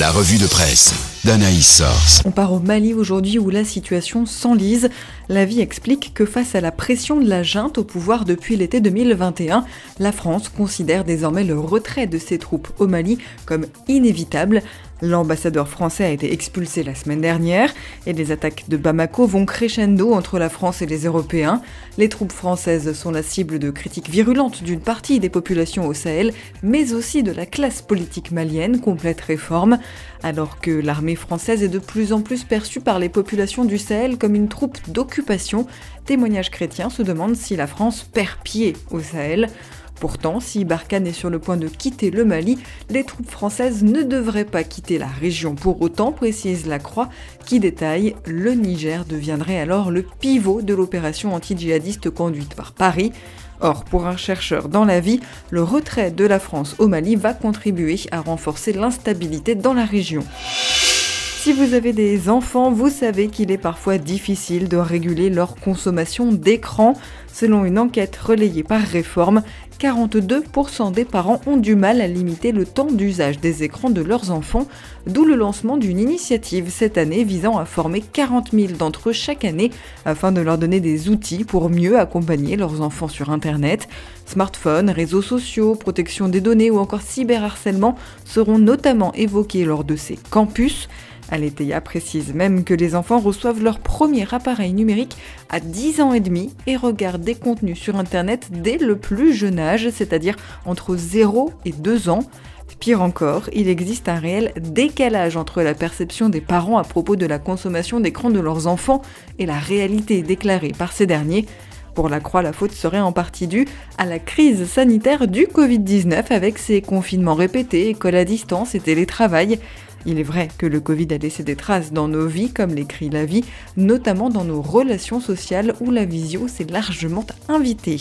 La revue de presse d'Anaïs Source. On part au Mali aujourd'hui où la situation s'enlise. La vie explique que face à la pression de la junte au pouvoir depuis l'été 2021, la France considère désormais le retrait de ses troupes au Mali comme inévitable. L'ambassadeur français a été expulsé la semaine dernière et les attaques de Bamako vont crescendo entre la France et les Européens. Les troupes françaises sont la cible de critiques virulentes d'une partie des populations au Sahel, mais aussi de la classe politique malienne, complète réforme. Alors que l'armée française est de plus en plus perçue par les populations du Sahel comme une troupe d'occupation, témoignages chrétiens se demandent si la France perd pied au Sahel. Pourtant, si Barkhane est sur le point de quitter le Mali, les troupes françaises ne devraient pas quitter la région pour autant, précise la Croix, qui détaille le Niger deviendrait alors le pivot de l'opération anti-djihadiste conduite par Paris. Or, pour un chercheur dans la vie, le retrait de la France au Mali va contribuer à renforcer l'instabilité dans la région. Si vous avez des enfants, vous savez qu'il est parfois difficile de réguler leur consommation d'écran. Selon une enquête relayée par Réforme, 42% des parents ont du mal à limiter le temps d'usage des écrans de leurs enfants, d'où le lancement d'une initiative cette année visant à former 40 000 d'entre eux chaque année afin de leur donner des outils pour mieux accompagner leurs enfants sur Internet. Smartphones, réseaux sociaux, protection des données ou encore cyberharcèlement seront notamment évoqués lors de ces campus. Aletheia précise même que les enfants reçoivent leur premier appareil numérique à 10 ans et demi et regardent des contenus sur Internet dès le plus jeune âge, c'est-à-dire entre 0 et 2 ans. Pire encore, il existe un réel décalage entre la perception des parents à propos de la consommation d'écran de leurs enfants et la réalité déclarée par ces derniers. Pour la Croix, la faute serait en partie due à la crise sanitaire du Covid-19 avec ses confinements répétés, école à distance et télétravail. Il est vrai que le Covid a laissé des traces dans nos vies, comme l'écrit la vie, notamment dans nos relations sociales où la visio s'est largement invitée.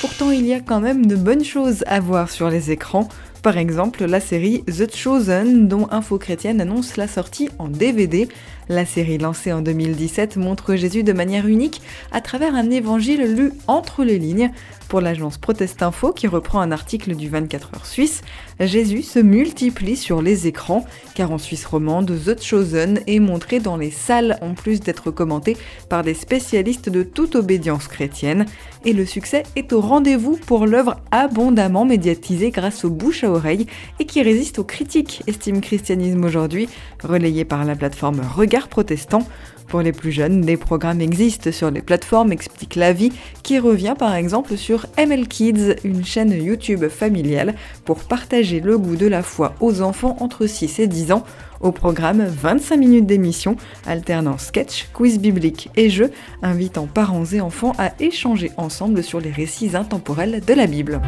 Pourtant, il y a quand même de bonnes choses à voir sur les écrans. Par exemple, la série The Chosen, dont Info Chrétienne annonce la sortie en DVD. La série lancée en 2017 montre Jésus de manière unique à travers un évangile lu entre les lignes. Pour l'agence Protest Info, qui reprend un article du 24 heures suisse, Jésus se multiplie sur les écrans, car en Suisse romande, The Chosen est montré dans les salles en plus d'être commenté par des spécialistes de toute obédience chrétienne. Et le succès est au rendez-vous pour l'œuvre abondamment médiatisée grâce aux bouche à oreille et qui résiste aux critiques, estime Christianisme aujourd'hui, relayé par la plateforme Regard protestant. Pour les plus jeunes, des programmes existent sur les plateformes Explique la vie, qui revient par exemple sur ML Kids, une chaîne YouTube familiale pour partager le goût de la foi aux enfants entre 6 et 10 ans. Au programme, 25 minutes d'émission, alternant sketch, quiz biblique et jeux, invitant parents et enfants à échanger ensemble sur les récits intemporels de la Bible.